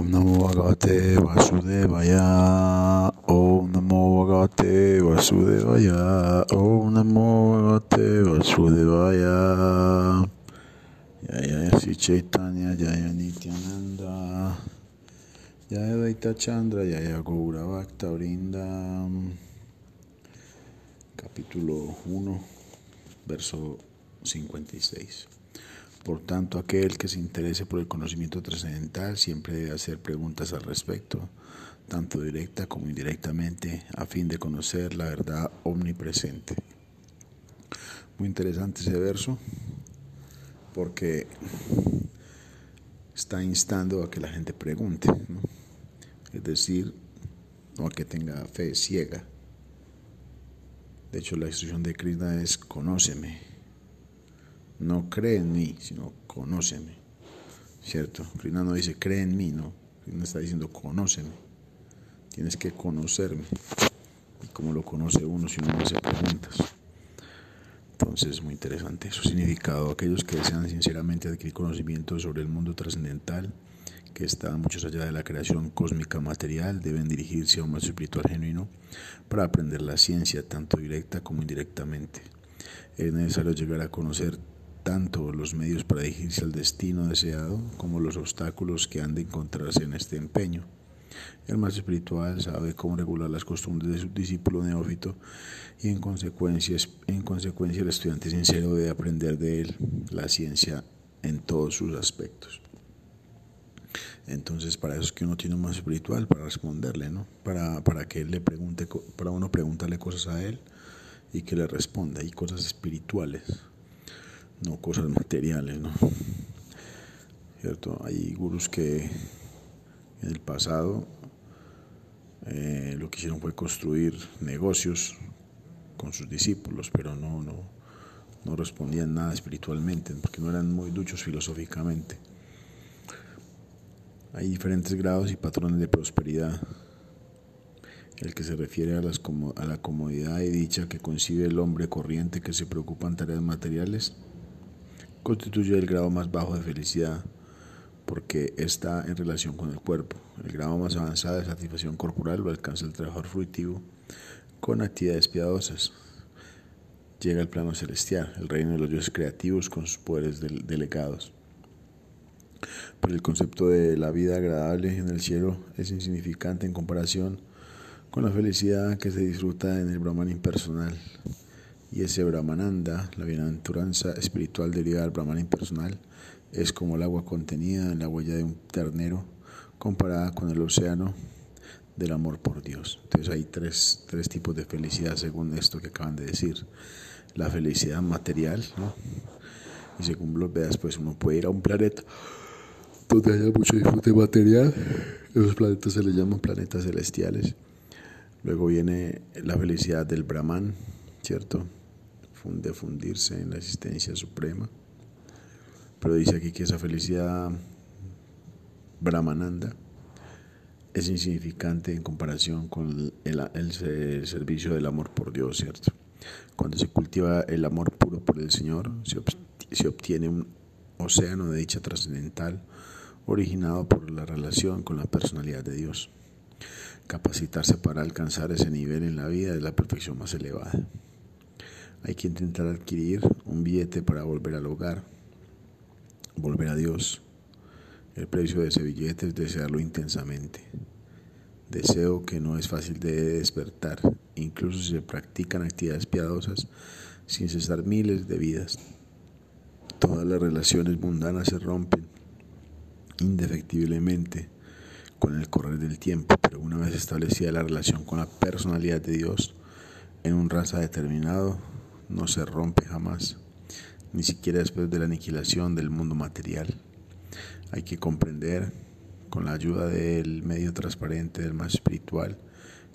Om Namo Bhagavate Vasudevaya. Om Namo Bhagavate Vasudevaya. Om Namo Bhagavate Vasudevaya. Jaya Sri Chaitanya Jaya Nityananda. Jaya Daita Chandra Jaya Gaura Bhakta Brinda. Capítulo 1, verso 56. Por tanto, aquel que se interese por el conocimiento trascendental siempre debe hacer preguntas al respecto, tanto directa como indirectamente, a fin de conocer la verdad omnipresente. Muy interesante ese verso, porque está instando a que la gente pregunte, es decir, no a que tenga fe ciega. De hecho, la instrucción de Krishna es conóceme no cree en mí, sino conóceme. ¿Cierto? Krishna no dice cree en mí, no. Krishna está diciendo conóceme. Tienes que conocerme. Y como lo conoce uno si uno me hace preguntas. Entonces, es muy interesante su significado. Aquellos que desean sinceramente adquirir conocimiento sobre el mundo trascendental, que está mucho allá de la creación cósmica material, deben dirigirse a un más espiritual genuino para aprender la ciencia, tanto directa como indirectamente. Es necesario llegar a conocer tanto los medios para dirigirse al destino deseado como los obstáculos que han de encontrarse en este empeño. El más espiritual sabe cómo regular las costumbres de su discípulo neófito y en consecuencia, en consecuencia el estudiante sincero debe aprender de él la ciencia en todos sus aspectos. Entonces, para eso es que uno tiene un más espiritual, para responderle, ¿no? Para, para que él le pregunte, para uno preguntarle cosas a él y que le responda, y cosas espirituales no cosas materiales, ¿no? ¿Cierto? Hay gurús que en el pasado eh, lo que hicieron fue construir negocios con sus discípulos, pero no, no, no respondían nada espiritualmente, porque no eran muy duchos filosóficamente. Hay diferentes grados y patrones de prosperidad. El que se refiere a, las, a la comodidad y dicha que concibe el hombre corriente que se preocupa en tareas materiales constituye el grado más bajo de felicidad porque está en relación con el cuerpo. El grado más avanzado de satisfacción corporal lo alcanza el trabajador fruitivo con actividades piadosas. Llega al plano celestial, el reino de los dioses creativos con sus poderes delegados. Pero el concepto de la vida agradable en el cielo es insignificante en comparación con la felicidad que se disfruta en el Brahman impersonal y ese Brahmananda, la bienaventuranza espiritual derivada del Brahman impersonal, es como el agua contenida en la huella de un ternero comparada con el océano del amor por Dios. Entonces hay tres, tres tipos de felicidad según esto que acaban de decir. La felicidad material, ¿no? Y según los veas, pues uno puede ir a un planeta donde haya mucho disfrute material. Esos planetas se les llaman planetas celestiales. Luego viene la felicidad del Brahman, ¿cierto? De fundirse en la existencia suprema. Pero dice aquí que esa felicidad brahmananda es insignificante en comparación con el, servicio del amor por Dios, ¿cierto? Cuando se cultiva el amor puro por el Señor, se, se obtiene un océano de dicha trascendental originado por la relación con la personalidad de Dios. Capacitarse para alcanzar ese nivel en la vida es la perfección más elevada. Hay que intentar adquirir un billete para volver al hogar, volver a Dios. El precio de ese billete es desearlo intensamente. Deseo que no es fácil de despertar, incluso si se practican actividades piadosas sin cesar miles de vidas. Todas las relaciones mundanas se rompen indefectiblemente con el correr del tiempo, pero una vez establecida la relación con la personalidad de Dios en un raza determinado, no se rompe jamás, ni siquiera después de la aniquilación del mundo material. Hay que comprender, con la ayuda del medio transparente del más espiritual,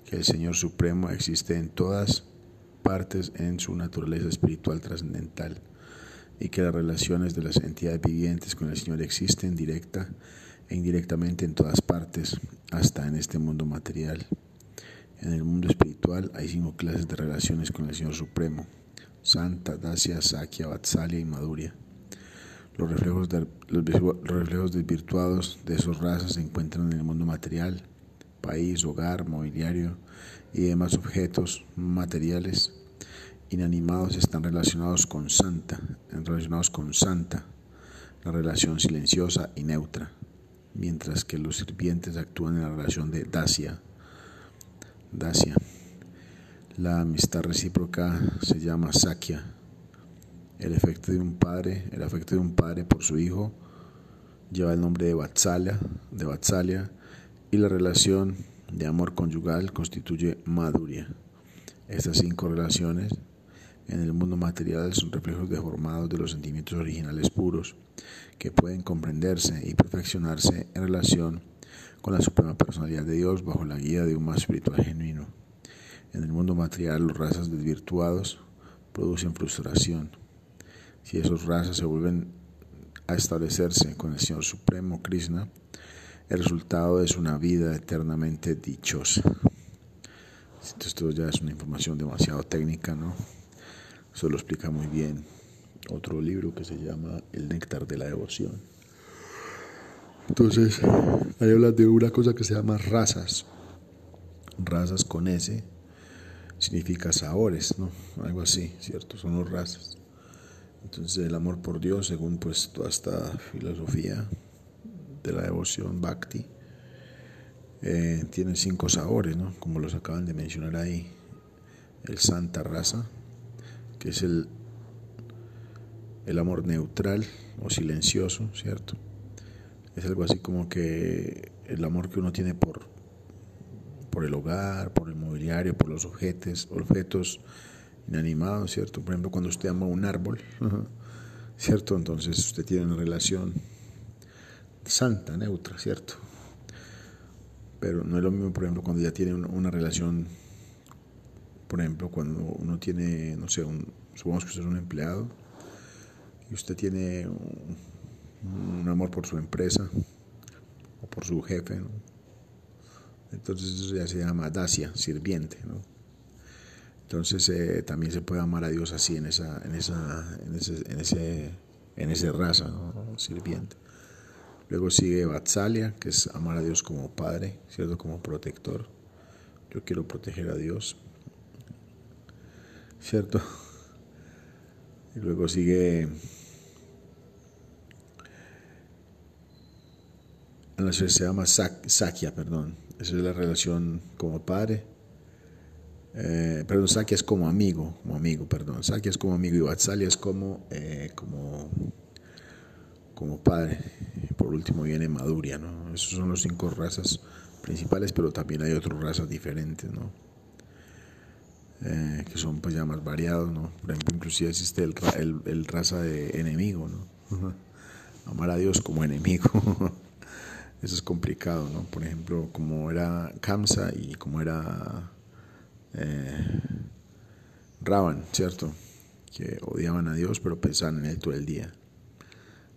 que el Señor Supremo existe en todas partes en su naturaleza espiritual trascendental y que las relaciones de las entidades vivientes con el Señor existen directa e indirectamente en todas partes, hasta en este mundo material. En el mundo espiritual hay cinco clases de relaciones con el Señor Supremo. Santa, Dacia, Sakya, Vatsalya y Maduria. Los reflejos, de, los reflejos desvirtuados de esas razas se encuentran en el mundo material, país, hogar, mobiliario y demás objetos materiales inanimados están relacionados con santa, relacionados con santa, la relación silenciosa y neutra, mientras que los sirvientes actúan en la relación de dacia. Dacia. La amistad recíproca se llama sakya. El efecto de un padre, el afecto de un padre por su hijo lleva el nombre de Vatsalya, de Vatsalya y la relación de amor conyugal constituye Madhurya. Estas cinco relaciones en el mundo material son reflejos deformados de los sentimientos originales puros, que pueden comprenderse y perfeccionarse en relación con la suprema personalidad de Dios bajo la guía de un más espiritual genuino. En el mundo material, los razas desvirtuados producen frustración. Si esos razas se vuelven a establecerse con el Señor Supremo Krishna, el resultado es una vida eternamente dichosa. Esto ya es una información demasiado técnica, ¿no? Eso lo explica muy bien otro libro que se llama El néctar de la devoción. Entonces, ahí habla de una cosa que se llama razas. Razas con S significa sabores, ¿no? Algo así, ¿cierto? Son los razas. Entonces, el amor por Dios, según pues toda esta filosofía de la devoción bhakti, eh, tiene cinco sabores, ¿no? Como los acaban de mencionar ahí. El santa raza, que es el, el amor neutral o silencioso, ¿cierto? Es algo así como que el amor que uno tiene por, por el hogar, por el mobiliario, por los objetos, objetos inanimados, ¿cierto? Por ejemplo, cuando usted ama un árbol, ¿cierto? Entonces usted tiene una relación santa, neutra, ¿cierto? Pero no es lo mismo, por ejemplo, cuando ya tiene una relación por ejemplo, cuando uno tiene, no sé, un, supongamos que usted es un empleado y usted tiene un, amor por su empresa o por su jefe, entonces eso ya se llama dacia, sirviente. ¿no? Entonces eh, también se puede amar a Dios así, en esa, en esa, en ese, en ese, en ese raza, ¿no? sirviente. Luego sigue Vatsalia, que es amar a Dios como Padre, ¿cierto? Como protector. Yo quiero proteger a Dios. ¿cierto? Y luego sigue se llama Sakya, perdón. Esa es la relación como padre. Eh, perdón, Sakya es como amigo, como amigo, perdón. Sakya es como amigo y Vatsalya es como, eh, como, como padre. Por último viene Maduria, ¿no? Esos son los cinco razas principales, pero también hay otras razas diferentes, ¿no? Eh, que son pues ya más variados, ¿no? Por ejemplo, inclusive existe el, el, raza de enemigo, ¿no? Amar a Dios como enemigo. Eso es complicado, ¿no? Por ejemplo, como era Kamsa y como era eh, Raban, ¿cierto? Que odiaban a Dios, pero pensaban en él todo el día.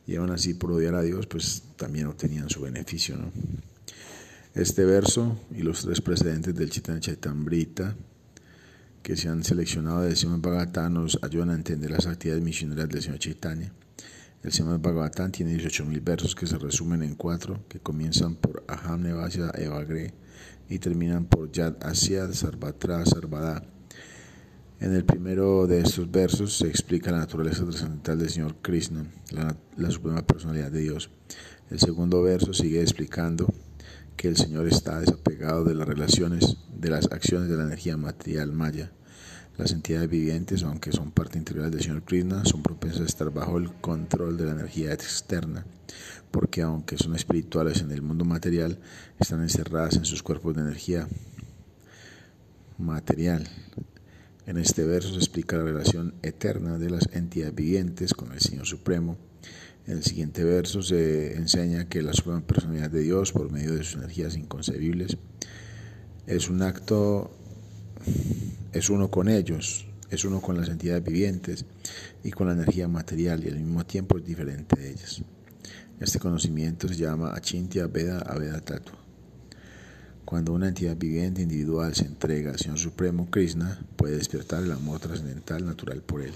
Y aún así, por odiar a Dios, pues también obtenían su beneficio, ¿no? Este verso y los tres precedentes del Chitana Chaitambrita que se han seleccionado del Srimad Bhagavatam nos ayudan a entender las actividades misioneras del Señor Chaitanya. El Srimad Bhagavatam tiene 18.000 versos que se resumen en cuatro, que comienzan por Aham Nevasya Evagre y terminan por Yad Asyad Sarvatra Sarvada. En el primero de estos versos se explica la naturaleza trascendental del Señor Krishna, la, la suprema personalidad de Dios. El segundo verso sigue explicando que el Señor está desapegado de las relaciones, de las acciones de la energía material maya. Las entidades vivientes, aunque son parte integral del Señor Krishna, son propensas a estar bajo el control de la energía externa, porque aunque son espirituales en el mundo material, están encerradas en sus cuerpos de energía material. En este verso se explica la relación eterna de las entidades vivientes con el Señor Supremo en el siguiente verso se enseña que la suprema personalidad de Dios, por medio de sus energías inconcebibles, es un acto, es uno con ellos, es uno con las entidades vivientes y con la energía material y al mismo tiempo es diferente de ellas. Este conocimiento se llama Achintya Veda Aveda Tattva. Cuando una entidad viviente individual se entrega al Señor Supremo Krishna, puede despertar el amor trascendental natural por él.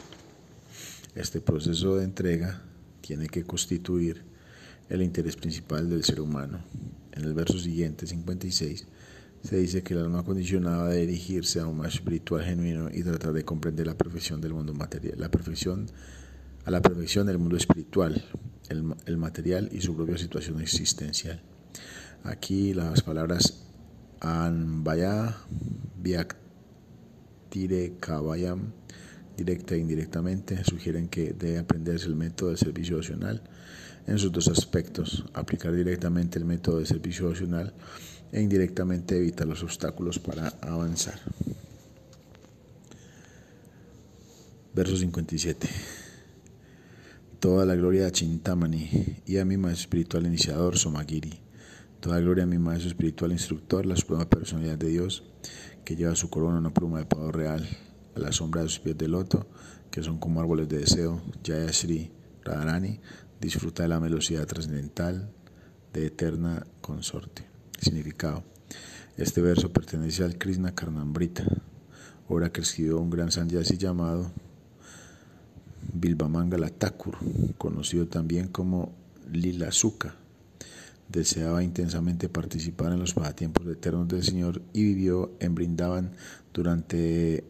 Este proceso de entrega tiene que constituir el interés principal del ser humano. En el verso siguiente, 56, se dice que el alma condicionada debe dirigirse a un más espiritual genuino y tratar de comprender la perfección del mundo material, la perfección, a la perfección del mundo espiritual, el, material y su propia situación existencial. Aquí las palabras Anvaya, Tire Kabayam, directa e indirectamente, sugieren que debe aprenderse el método de servicio opcional en sus dos aspectos, aplicar directamente el método de servicio opcional e indirectamente evitar los obstáculos para avanzar. Verso 57. Toda la gloria a Chintamani y a mi maestro espiritual iniciador Somagiri. Toda gloria a mi maestro espiritual instructor, la suprema personalidad de Dios, que lleva su corona una pluma de pavo real, a la sombra de sus pies de loto, que son como árboles de deseo, Jaya Radharani, disfruta de la velocidad trascendental de eterna consorte. Significado. Este verso pertenece al Krishna Karnambrita, obra que escribió un gran sanyasi llamado Bilbamangala Thakur, conocido también como Lila Sukha. Deseaba intensamente participar en los pasatiempos eternos del Señor y vivió en Brindavan durante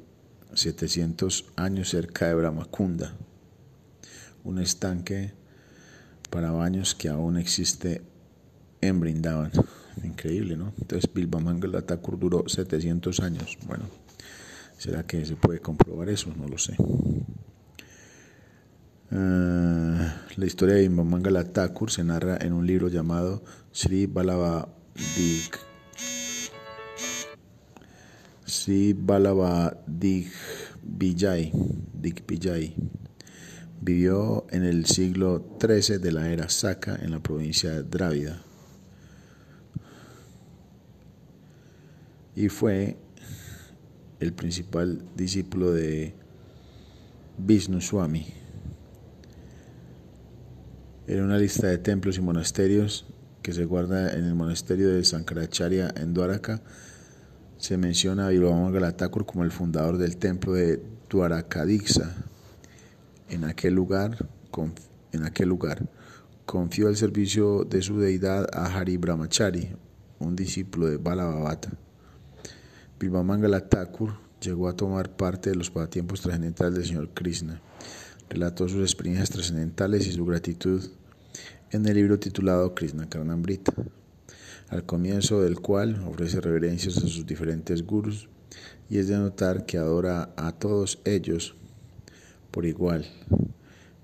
700 años cerca de Brahmakunda, un estanque para baños que aún existe en Brindavan. Increíble, ¿no? Entonces Bilbamangala Thakur duró 700 años. Bueno, ¿será que se puede comprobar eso? No lo sé. Ah, la historia de Bilbamangala Thakur se narra en un libro llamado Sri Balavadig. Sri Balavadig Vijay. Vijay. Vivió en el siglo XIII de la era Saka en la provincia de Drávida. Y fue el principal discípulo de Vishnu Swami. En una lista de templos y monasterios que se guarda en el monasterio de Sankaracharya en Dwaraka, se menciona a Thakur como el fundador del templo de Dwarakadixa. En aquel lugar, en aquel lugar confió el servicio de su deidad a Hari Brahmachari, un discípulo de Balabhavata. Bilvamangala Thakur llegó a tomar parte de los pasatiempos trascendentales del señor Krishna. Relató sus experiencias trascendentales y su gratitud en el libro titulado Krishna Karnamrita, al comienzo del cual ofrece reverencias a sus diferentes gurus y es de notar que adora a todos ellos por igual.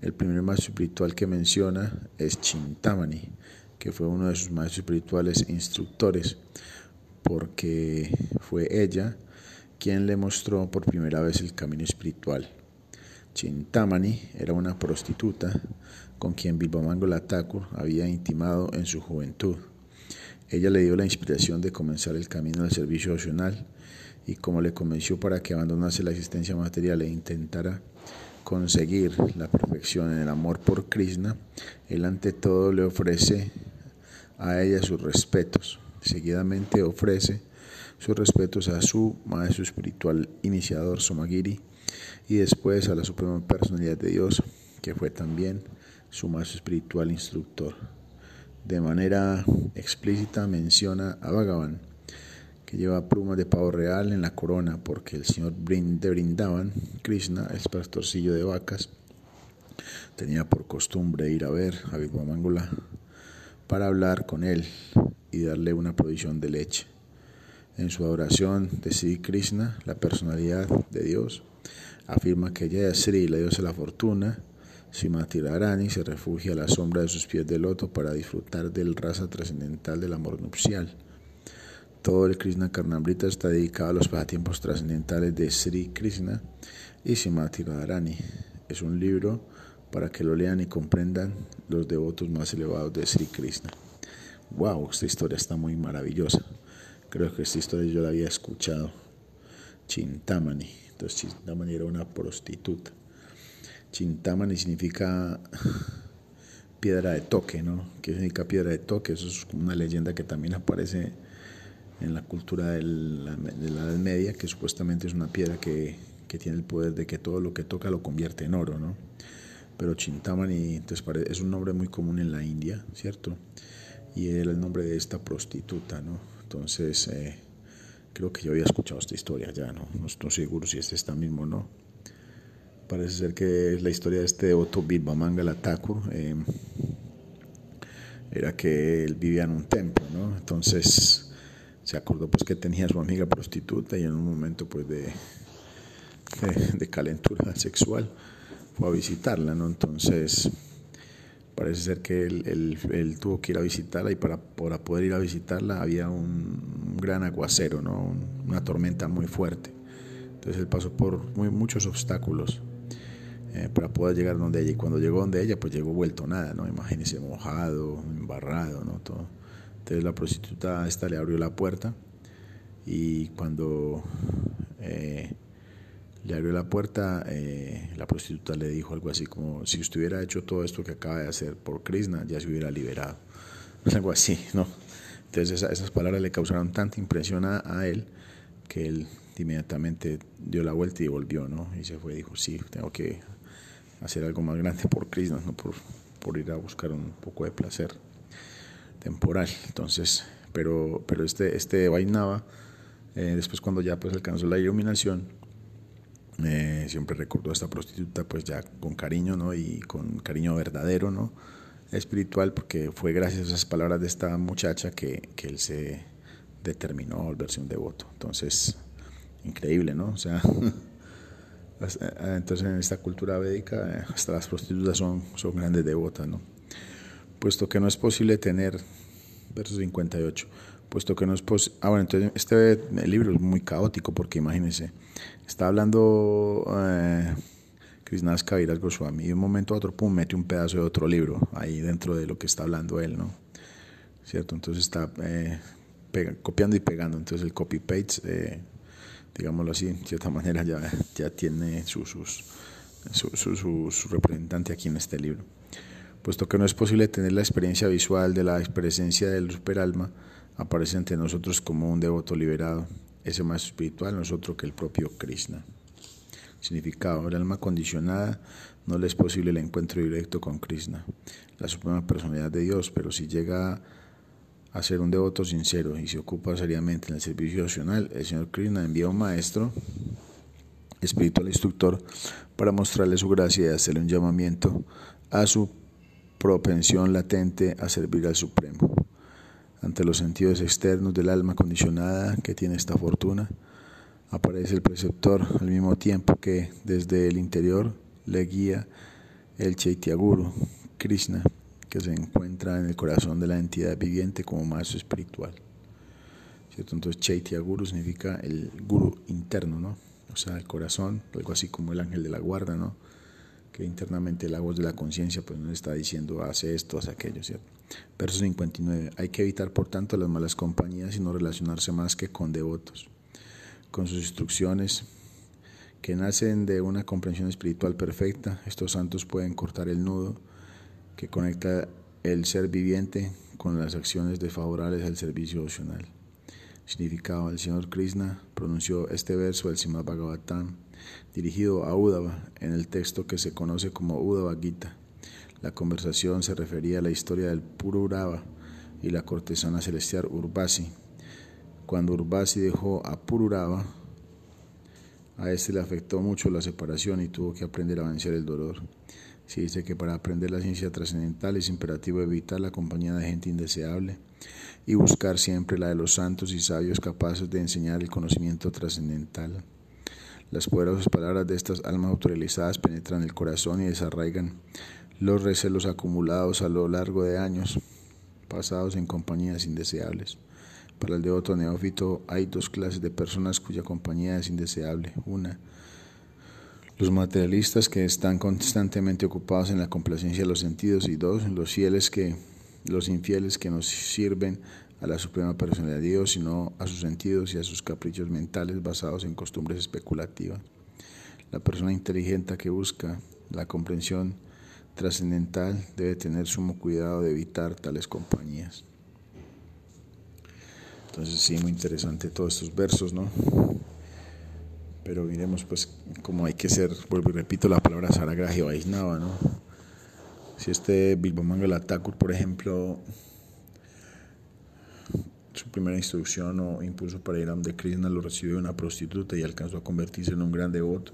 El primer maestro espiritual que menciona es Chintamani, que fue uno de sus maestros espirituales instructores, porque fue ella quien le mostró por primera vez el camino espiritual. Chintamani era una prostituta con quien Bilbamangola Thakur había intimado en su juventud. Ella le dio la inspiración de comenzar el camino del servicio opcional y como le convenció para que abandonase la existencia material e intentara conseguir la perfección en el amor por Krishna, él ante todo le ofrece a ella sus respetos. Seguidamente ofrece sus respetos a su maestro espiritual iniciador Somagiri y después a la Suprema Personalidad de Dios, que fue también su maestro espiritual instructor. De manera explícita menciona a Bhagavan, que lleva plumas de pavo real en la corona, porque el señor de Brindavan, Krishna, el pastorcillo de vacas, tenía por costumbre ir a ver a Vivamangula para hablar con él y darle una provisión de leche. En su adoración de Sri Krishna, la personalidad de Dios, afirma que ella es Sri, la diosa de la fortuna, Simati Radharani se refugia a la sombra de sus pies de loto para disfrutar del raza trascendental del amor nupcial. Todo el Krishna Karnamrita está dedicado a los pasatiempos trascendentales de Sri Krishna y Simati Radharani. Es un libro para que lo lean y comprendan los devotos más elevados de Sri Krishna. Wow, esta historia está muy maravillosa. Creo que esta historia yo la había escuchado. Chintamani. Entonces Chintamani era una prostituta. Chintamani significa piedra de toque, ¿no? ¿Qué significa piedra de toque? Eso es una leyenda que también aparece en la cultura de la, Edad Media, que supuestamente es una piedra que, que, tiene el poder de que todo lo que toca lo convierte en oro, ¿no? Pero Chintamani entonces es un nombre muy común en la India, ¿cierto? Y era el nombre de esta prostituta, ¿no? Entonces, eh, creo que yo había escuchado esta historia ya, ¿no? No estoy seguro si este está mismo o no. Parece ser que es la historia de este Otto Bilbamangala Thakur. Eh, era que él vivía en un templo, ¿no? Entonces se acordó pues que tenía su amiga prostituta y en un momento pues de, de, calentura sexual fue a visitarla, ¿no? Entonces parece ser que él, tuvo que ir a visitarla y para, para, poder ir a visitarla había un, gran aguacero, ¿no? una tormenta muy fuerte. Entonces él pasó por muy, muchos obstáculos eh, para poder llegar donde ella. Y cuando llegó donde ella, pues llegó vuelto nada, ¿no? Imagínese mojado, embarrado, ¿no? Todo. Entonces la prostituta esta le abrió la puerta y cuando eh, le abrió la puerta, eh, la prostituta le dijo algo así como, si usted hubiera hecho todo esto que acaba de hacer por Krishna, ya se hubiera liberado. Algo así, ¿no? Entonces esas palabras le causaron tanta impresión a, a él que él inmediatamente dio la vuelta y volvió, ¿no? Y se fue y dijo, sí, tengo que hacer algo más grande por Krishna, no por, por ir a buscar un poco de placer temporal. Entonces, pero, pero este, este Vainava, eh, después cuando ya pues alcanzó la iluminación, eh, siempre recordó a esta prostituta pues ya con cariño, ¿no? Y con cariño verdadero, ¿no? Espiritual, porque fue gracias a esas palabras de esta muchacha que, que él se determinó a volverse un devoto. Entonces, increíble, ¿no? O sea, entonces en esta cultura védica eh, hasta las prostitutas son, son grandes devotas, ¿no? Puesto que no es posible tener, verso 58, puesto que no es posible, ah bueno, entonces este libro es muy caótico porque imagínense, está hablando eh, Krishnas Kaviraj Goswami y de un momento a otro, pum, mete un pedazo de otro libro ahí dentro de lo que está hablando él, ¿no? ¿Cierto? Entonces está eh, copiando y pegando, entonces el copy-paste digámoslo así, de cierta manera ya, ya tiene su, sus, su, representante aquí en este libro. Puesto que no es posible tener la experiencia visual de la presencia del superalma, aparece ante nosotros como un devoto liberado, ese más espiritual nosotros que el propio Krishna. Significado, el alma condicionada no le es posible el encuentro directo con Krishna, la suprema personalidad de Dios, pero si llega a ser un devoto sincero y se ocupa seriamente en el servicio opcional, el señor Krishna envía un maestro espiritual instructor para mostrarle su gracia y hacerle un llamamiento a su propensión latente a servir al Supremo. Ante los sentidos externos del alma condicionada que tiene esta fortuna, aparece el preceptor al mismo tiempo que desde el interior le guía el Chaitya-Guru, Krishna, que se encuentra en el corazón de la entidad viviente como maestro espiritual. ¿Cierto? Entonces Chaitya Guru significa el guru interno, ¿no? O sea, el corazón, algo así como el ángel de la guarda, ¿no? Que internamente la voz de la conciencia pues nos está diciendo hace esto, hace aquello, ¿cierto? Verso 59. Hay que evitar por tanto las malas compañías y no relacionarse más que con devotos. Con sus instrucciones que nacen de una comprensión espiritual perfecta, estos santos pueden cortar el nudo que conecta el ser viviente con las acciones desfavorables al servicio opcional. Significado: El señor Krishna pronunció este verso del Srimad Bhagavatam dirigido a Uddhava en el texto que se conoce como Uddhava Gita. La conversación se refería a la historia del Pururava y la cortesana celestial Urbasi. Cuando Urbasi dejó a Pururava, a este le afectó mucho la separación y tuvo que aprender a vencer el dolor. Se dice que para aprender la ciencia trascendental es imperativo evitar la compañía de gente indeseable y buscar siempre la de los santos y sabios capaces de enseñar el conocimiento trascendental. Las poderosas palabras de estas almas autorizadas penetran el corazón y desarraigan los recelos acumulados a lo largo de años pasados en compañías indeseables. Para el devoto neófito hay dos clases de personas cuya compañía es indeseable. Una, los materialistas que están constantemente ocupados en la complacencia de los sentidos y dos, los fieles que los infieles que no sirven a la suprema personalidad de Dios, sino a sus sentidos y a sus caprichos mentales basados en costumbres especulativas. La persona inteligente que busca la comprensión trascendental debe tener sumo cuidado de evitar tales compañías. Entonces sí, muy interesante todos estos versos, ¿no? pero miremos pues cómo hay que ser, vuelvo y repito la palabra Saragrahi Vaisnava, ¿no? Si este Bilbamangala Thakur, por ejemplo, su primera instrucción o impulso para ir a donde Krishna lo recibió una prostituta y alcanzó a convertirse en un gran devoto,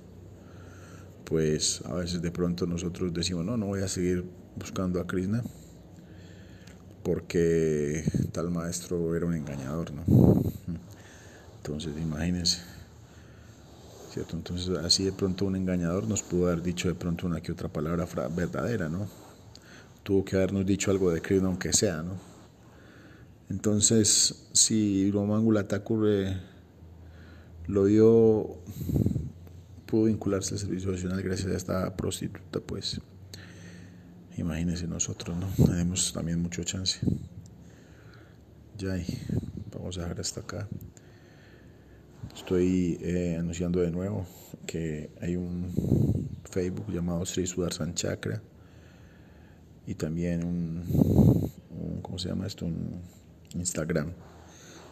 pues a veces de pronto nosotros decimos, no, no voy a seguir buscando a Krishna porque tal maestro era un engañador, ¿no? Entonces, imagínense. ¿Cierto? Entonces, así de pronto un engañador nos pudo haber dicho de pronto una que otra palabra verdadera, ¿no? Tuvo que habernos dicho algo de Krishna, aunque sea, ¿no? Entonces, si Romangula Thakur eh, lo vio, pudo vincularse al servicio nacional gracias a esta prostituta, pues Imagínense nosotros, ¿no? Tenemos también mucho chance. Ya, vamos a dejar hasta acá. Estoy eh, anunciando de nuevo que hay un Facebook llamado Sri Sudarshan Chakra y también un, ¿cómo se llama esto? Un Instagram.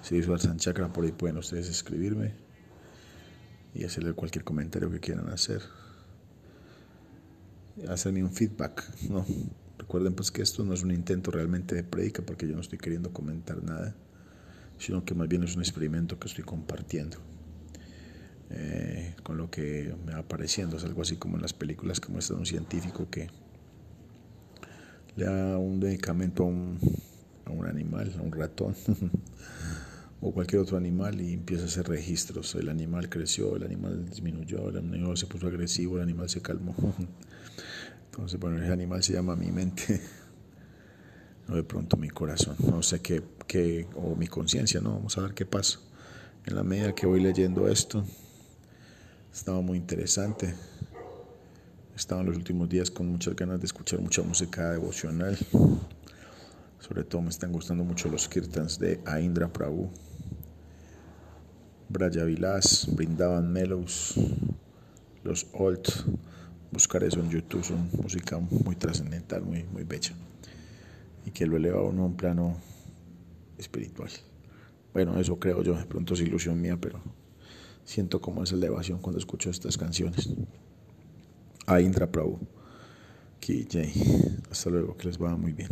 Sri Sudarshan Chakra, por ahí pueden ustedes escribirme y hacerle cualquier comentario que quieran hacer hacerme un feedback. No, recuerden pues que esto no es un intento realmente de predica porque yo no estoy queriendo comentar nada, sino que más bien es un experimento que estoy compartiendo. Eh, con lo que me va apareciendo, es algo así como en las películas que muestra un científico que le da un medicamento a un, a un animal, a un ratón o cualquier otro animal y empieza a hacer registros. El animal creció, el animal disminuyó, el animal se puso agresivo, el animal se calmó. Entonces, bueno, ese animal se llama mi mente, no de pronto mi corazón, no sé qué, qué o mi conciencia, no, vamos a ver qué pasa. En la medida que voy leyendo esto, estaba muy interesante. Estaba en los últimos días con muchas ganas de escuchar mucha música devocional. Sobre todo me están gustando mucho los kirtans de Aindra Prabhu. Braya Vilas, Brindaban Mellows, los Old. Buscar eso en YouTube, son música muy trascendental, muy, muy bella. Y que lo eleva a uno a un plano espiritual. Bueno, eso creo yo, de pronto es ilusión mía, pero siento como esa elevación cuando escucho estas canciones. A Indra Prabhu. Ki Hasta luego, que les va muy bien.